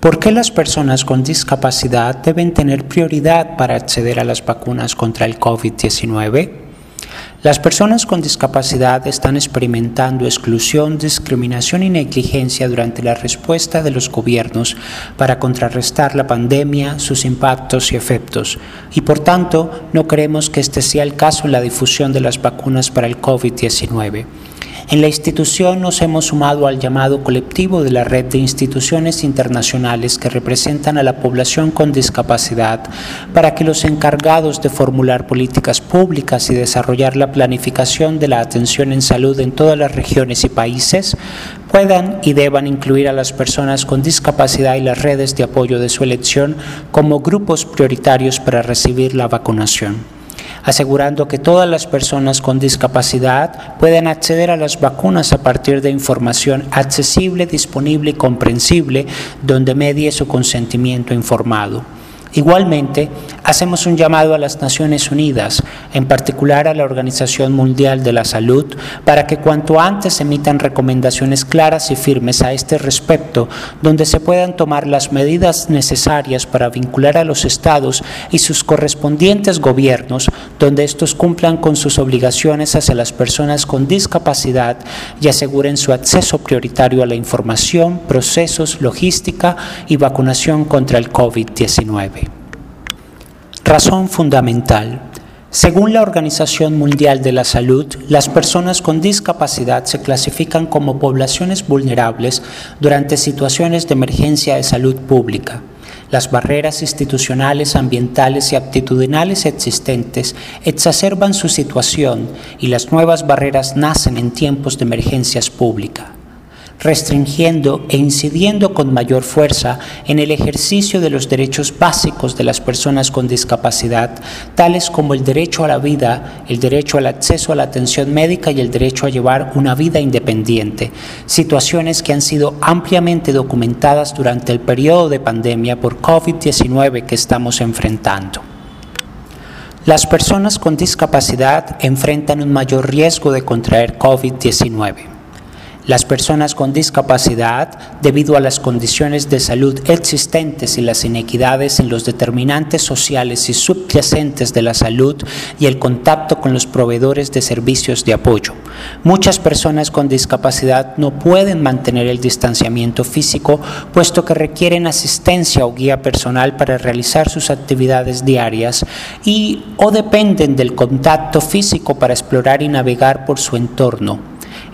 ¿Por qué las personas con discapacidad deben tener prioridad para acceder a las vacunas contra el COVID-19? Las personas con discapacidad están experimentando exclusión, discriminación y negligencia durante la respuesta de los gobiernos para contrarrestar la pandemia, sus impactos y efectos, y por tanto no creemos que este sea el caso en la difusión de las vacunas para el COVID-19. En la institución nos hemos sumado al llamado colectivo de la red de instituciones internacionales que representan a la población con discapacidad para que los encargados de formular políticas públicas y desarrollar la planificación de la atención en salud en todas las regiones y países puedan y deban incluir a las personas con discapacidad y las redes de apoyo de su elección como grupos prioritarios para recibir la vacunación asegurando que todas las personas con discapacidad puedan acceder a las vacunas a partir de información accesible, disponible y comprensible, donde medie su consentimiento informado. Igualmente, hacemos un llamado a las Naciones Unidas, en particular a la Organización Mundial de la Salud, para que cuanto antes emitan recomendaciones claras y firmes a este respecto, donde se puedan tomar las medidas necesarias para vincular a los estados y sus correspondientes gobiernos, donde estos cumplan con sus obligaciones hacia las personas con discapacidad y aseguren su acceso prioritario a la información, procesos, logística y vacunación contra el COVID-19. Razón fundamental. Según la Organización Mundial de la Salud, las personas con discapacidad se clasifican como poblaciones vulnerables durante situaciones de emergencia de salud pública. Las barreras institucionales, ambientales y aptitudinales existentes exacerban su situación y las nuevas barreras nacen en tiempos de emergencias públicas restringiendo e incidiendo con mayor fuerza en el ejercicio de los derechos básicos de las personas con discapacidad, tales como el derecho a la vida, el derecho al acceso a la atención médica y el derecho a llevar una vida independiente, situaciones que han sido ampliamente documentadas durante el periodo de pandemia por COVID-19 que estamos enfrentando. Las personas con discapacidad enfrentan un mayor riesgo de contraer COVID-19. Las personas con discapacidad, debido a las condiciones de salud existentes y las inequidades en los determinantes sociales y subyacentes de la salud y el contacto con los proveedores de servicios de apoyo. Muchas personas con discapacidad no pueden mantener el distanciamiento físico puesto que requieren asistencia o guía personal para realizar sus actividades diarias y o dependen del contacto físico para explorar y navegar por su entorno.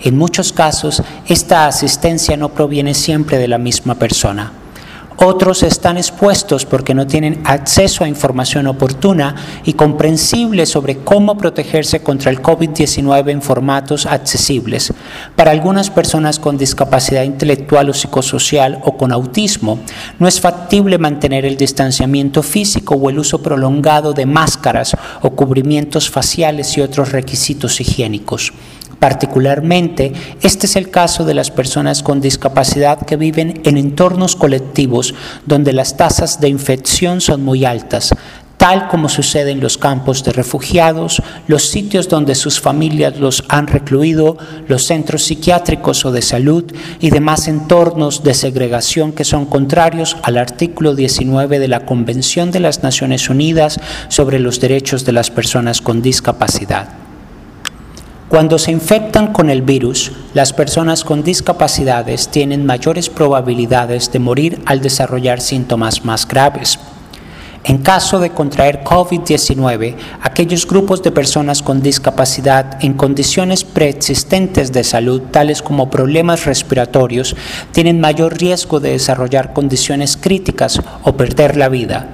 En muchos casos, esta asistencia no proviene siempre de la misma persona. Otros están expuestos porque no tienen acceso a información oportuna y comprensible sobre cómo protegerse contra el COVID-19 en formatos accesibles. Para algunas personas con discapacidad intelectual o psicosocial o con autismo, no es factible mantener el distanciamiento físico o el uso prolongado de máscaras o cubrimientos faciales y otros requisitos higiénicos. Particularmente, este es el caso de las personas con discapacidad que viven en entornos colectivos donde las tasas de infección son muy altas, tal como sucede en los campos de refugiados, los sitios donde sus familias los han recluido, los centros psiquiátricos o de salud y demás entornos de segregación que son contrarios al artículo 19 de la Convención de las Naciones Unidas sobre los Derechos de las Personas con Discapacidad. Cuando se infectan con el virus, las personas con discapacidades tienen mayores probabilidades de morir al desarrollar síntomas más graves. En caso de contraer COVID-19, aquellos grupos de personas con discapacidad en condiciones preexistentes de salud, tales como problemas respiratorios, tienen mayor riesgo de desarrollar condiciones críticas o perder la vida.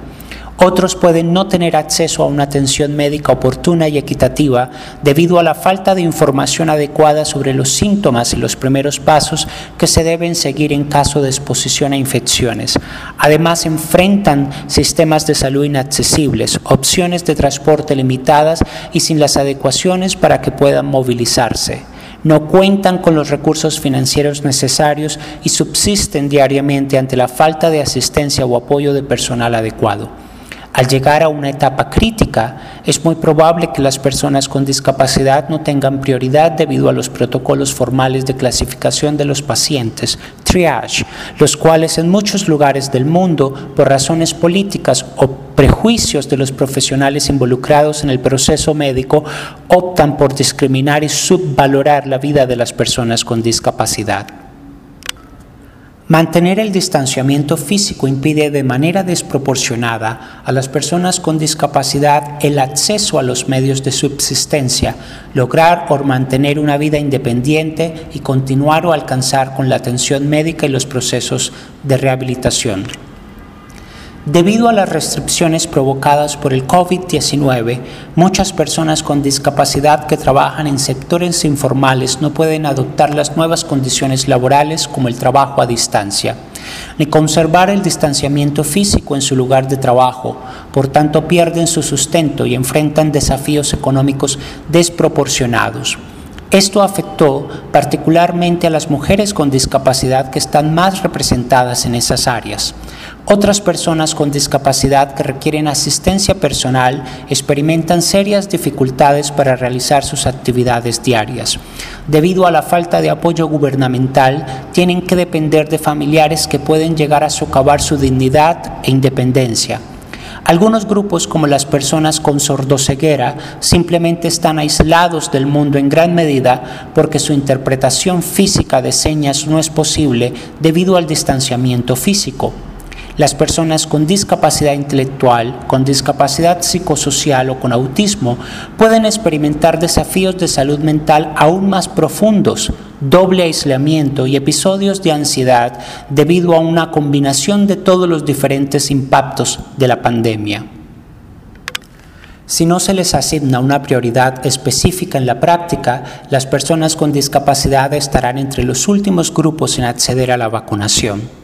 Otros pueden no tener acceso a una atención médica oportuna y equitativa debido a la falta de información adecuada sobre los síntomas y los primeros pasos que se deben seguir en caso de exposición a infecciones. Además, enfrentan sistemas de salud inaccesibles, opciones de transporte limitadas y sin las adecuaciones para que puedan movilizarse no cuentan con los recursos financieros necesarios y subsisten diariamente ante la falta de asistencia o apoyo de personal adecuado. Al llegar a una etapa crítica, es muy probable que las personas con discapacidad no tengan prioridad debido a los protocolos formales de clasificación de los pacientes, triage, los cuales en muchos lugares del mundo, por razones políticas o prejuicios de los profesionales involucrados en el proceso médico, optan por discriminar y subvalorar la vida de las personas con discapacidad. Mantener el distanciamiento físico impide de manera desproporcionada a las personas con discapacidad el acceso a los medios de subsistencia, lograr o mantener una vida independiente y continuar o alcanzar con la atención médica y los procesos de rehabilitación. Debido a las restricciones provocadas por el COVID-19, muchas personas con discapacidad que trabajan en sectores informales no pueden adoptar las nuevas condiciones laborales como el trabajo a distancia, ni conservar el distanciamiento físico en su lugar de trabajo, por tanto pierden su sustento y enfrentan desafíos económicos desproporcionados. Esto afectó particularmente a las mujeres con discapacidad que están más representadas en esas áreas. Otras personas con discapacidad que requieren asistencia personal experimentan serias dificultades para realizar sus actividades diarias. Debido a la falta de apoyo gubernamental, tienen que depender de familiares que pueden llegar a socavar su dignidad e independencia. Algunos grupos, como las personas con sordoceguera, simplemente están aislados del mundo en gran medida porque su interpretación física de señas no es posible debido al distanciamiento físico. Las personas con discapacidad intelectual, con discapacidad psicosocial o con autismo pueden experimentar desafíos de salud mental aún más profundos, doble aislamiento y episodios de ansiedad debido a una combinación de todos los diferentes impactos de la pandemia. Si no se les asigna una prioridad específica en la práctica, las personas con discapacidad estarán entre los últimos grupos en acceder a la vacunación.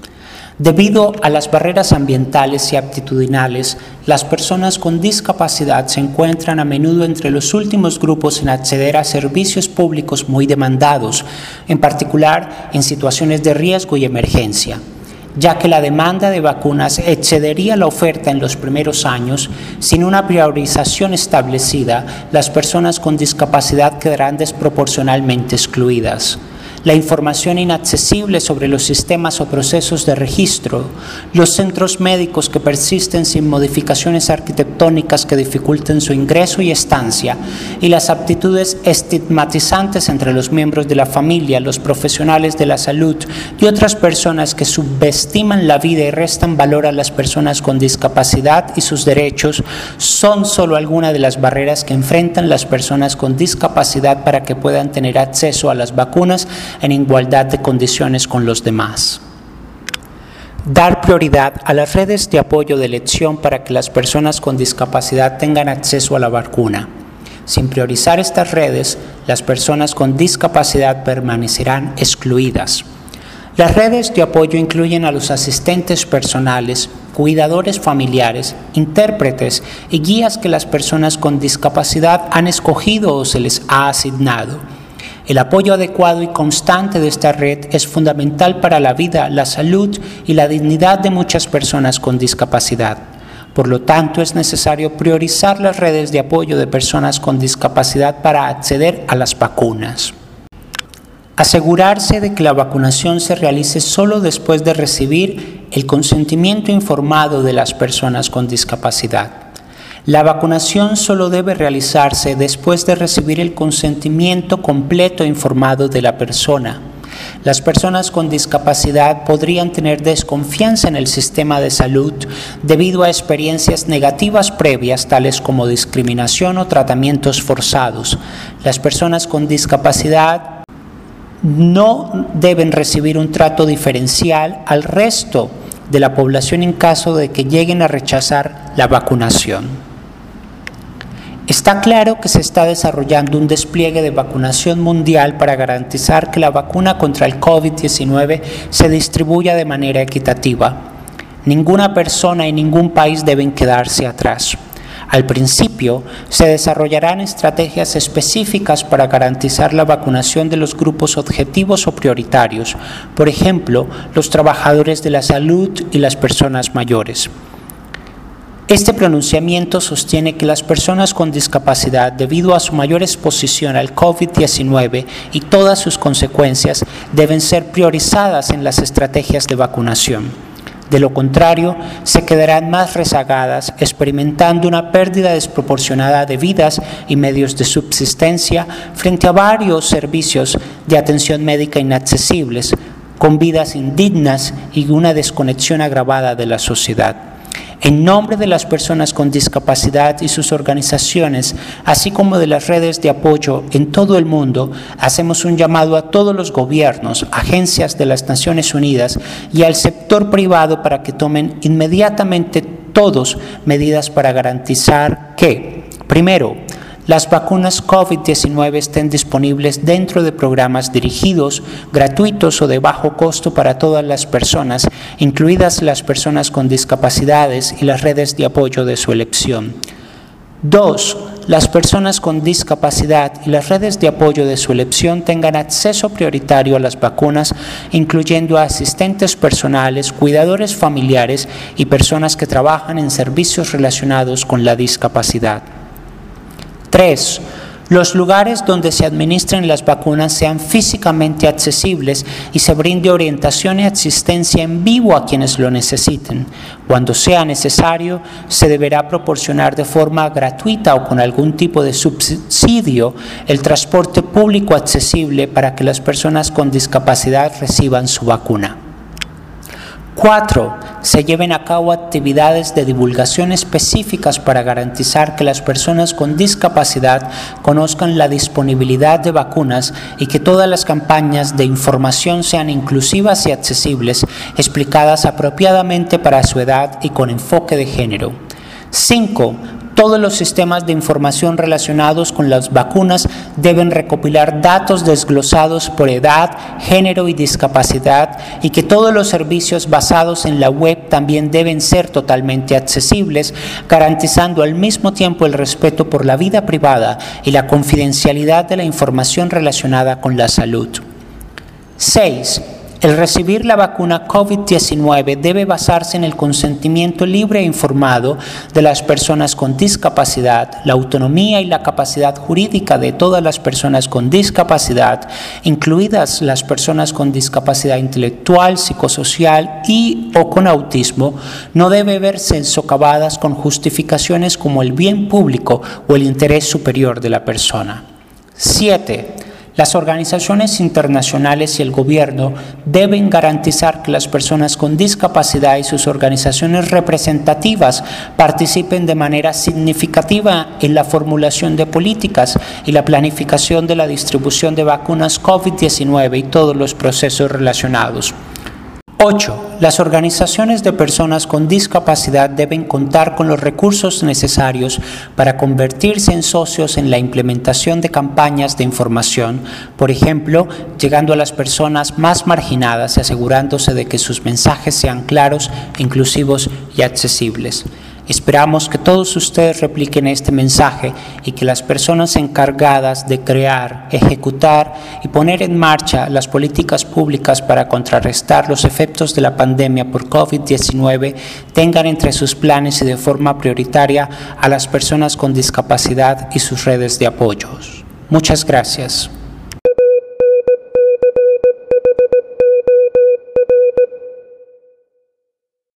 Debido a las barreras ambientales y aptitudinales, las personas con discapacidad se encuentran a menudo entre los últimos grupos en acceder a servicios públicos muy demandados, en particular en situaciones de riesgo y emergencia ya que la demanda de vacunas excedería la oferta en los primeros años, sin una priorización establecida, las personas con discapacidad quedarán desproporcionalmente excluidas la información inaccesible sobre los sistemas o procesos de registro, los centros médicos que persisten sin modificaciones arquitectónicas que dificulten su ingreso y estancia, y las aptitudes estigmatizantes entre los miembros de la familia, los profesionales de la salud y otras personas que subestiman la vida y restan valor a las personas con discapacidad y sus derechos, son solo algunas de las barreras que enfrentan las personas con discapacidad para que puedan tener acceso a las vacunas en igualdad de condiciones con los demás. Dar prioridad a las redes de apoyo de elección para que las personas con discapacidad tengan acceso a la vacuna. Sin priorizar estas redes, las personas con discapacidad permanecerán excluidas. Las redes de apoyo incluyen a los asistentes personales, cuidadores familiares, intérpretes y guías que las personas con discapacidad han escogido o se les ha asignado. El apoyo adecuado y constante de esta red es fundamental para la vida, la salud y la dignidad de muchas personas con discapacidad. Por lo tanto, es necesario priorizar las redes de apoyo de personas con discapacidad para acceder a las vacunas. Asegurarse de que la vacunación se realice solo después de recibir el consentimiento informado de las personas con discapacidad. La vacunación solo debe realizarse después de recibir el consentimiento completo e informado de la persona. Las personas con discapacidad podrían tener desconfianza en el sistema de salud debido a experiencias negativas previas tales como discriminación o tratamientos forzados. Las personas con discapacidad no deben recibir un trato diferencial al resto de la población en caso de que lleguen a rechazar la vacunación. Está claro que se está desarrollando un despliegue de vacunación mundial para garantizar que la vacuna contra el COVID-19 se distribuya de manera equitativa. Ninguna persona y ningún país deben quedarse atrás. Al principio, se desarrollarán estrategias específicas para garantizar la vacunación de los grupos objetivos o prioritarios, por ejemplo, los trabajadores de la salud y las personas mayores. Este pronunciamiento sostiene que las personas con discapacidad, debido a su mayor exposición al COVID-19 y todas sus consecuencias, deben ser priorizadas en las estrategias de vacunación. De lo contrario, se quedarán más rezagadas, experimentando una pérdida desproporcionada de vidas y medios de subsistencia frente a varios servicios de atención médica inaccesibles, con vidas indignas y una desconexión agravada de la sociedad. En nombre de las personas con discapacidad y sus organizaciones, así como de las redes de apoyo en todo el mundo, hacemos un llamado a todos los gobiernos, agencias de las Naciones Unidas y al sector privado para que tomen inmediatamente todos medidas para garantizar que, primero, las vacunas COVID-19 estén disponibles dentro de programas dirigidos, gratuitos o de bajo costo para todas las personas, incluidas las personas con discapacidades y las redes de apoyo de su elección. Dos, las personas con discapacidad y las redes de apoyo de su elección tengan acceso prioritario a las vacunas, incluyendo a asistentes personales, cuidadores familiares y personas que trabajan en servicios relacionados con la discapacidad. 3. Los lugares donde se administren las vacunas sean físicamente accesibles y se brinde orientación y asistencia en vivo a quienes lo necesiten. Cuando sea necesario, se deberá proporcionar de forma gratuita o con algún tipo de subsidio el transporte público accesible para que las personas con discapacidad reciban su vacuna. 4. Se lleven a cabo actividades de divulgación específicas para garantizar que las personas con discapacidad conozcan la disponibilidad de vacunas y que todas las campañas de información sean inclusivas y accesibles, explicadas apropiadamente para su edad y con enfoque de género. 5 todos los sistemas de información relacionados con las vacunas deben recopilar datos desglosados por edad, género y discapacidad y que todos los servicios basados en la web también deben ser totalmente accesibles, garantizando al mismo tiempo el respeto por la vida privada y la confidencialidad de la información relacionada con la salud. 6 el recibir la vacuna COVID-19 debe basarse en el consentimiento libre e informado de las personas con discapacidad, la autonomía y la capacidad jurídica de todas las personas con discapacidad, incluidas las personas con discapacidad intelectual, psicosocial y o con autismo, no debe verse socavadas con justificaciones como el bien público o el interés superior de la persona. 7. Las organizaciones internacionales y el gobierno deben garantizar que las personas con discapacidad y sus organizaciones representativas participen de manera significativa en la formulación de políticas y la planificación de la distribución de vacunas COVID-19 y todos los procesos relacionados. 8. Las organizaciones de personas con discapacidad deben contar con los recursos necesarios para convertirse en socios en la implementación de campañas de información, por ejemplo, llegando a las personas más marginadas y asegurándose de que sus mensajes sean claros, inclusivos y accesibles. Esperamos que todos ustedes repliquen este mensaje y que las personas encargadas de crear, ejecutar y poner en marcha las políticas públicas para contrarrestar los efectos de la pandemia por COVID-19 tengan entre sus planes y de forma prioritaria a las personas con discapacidad y sus redes de apoyos. Muchas gracias.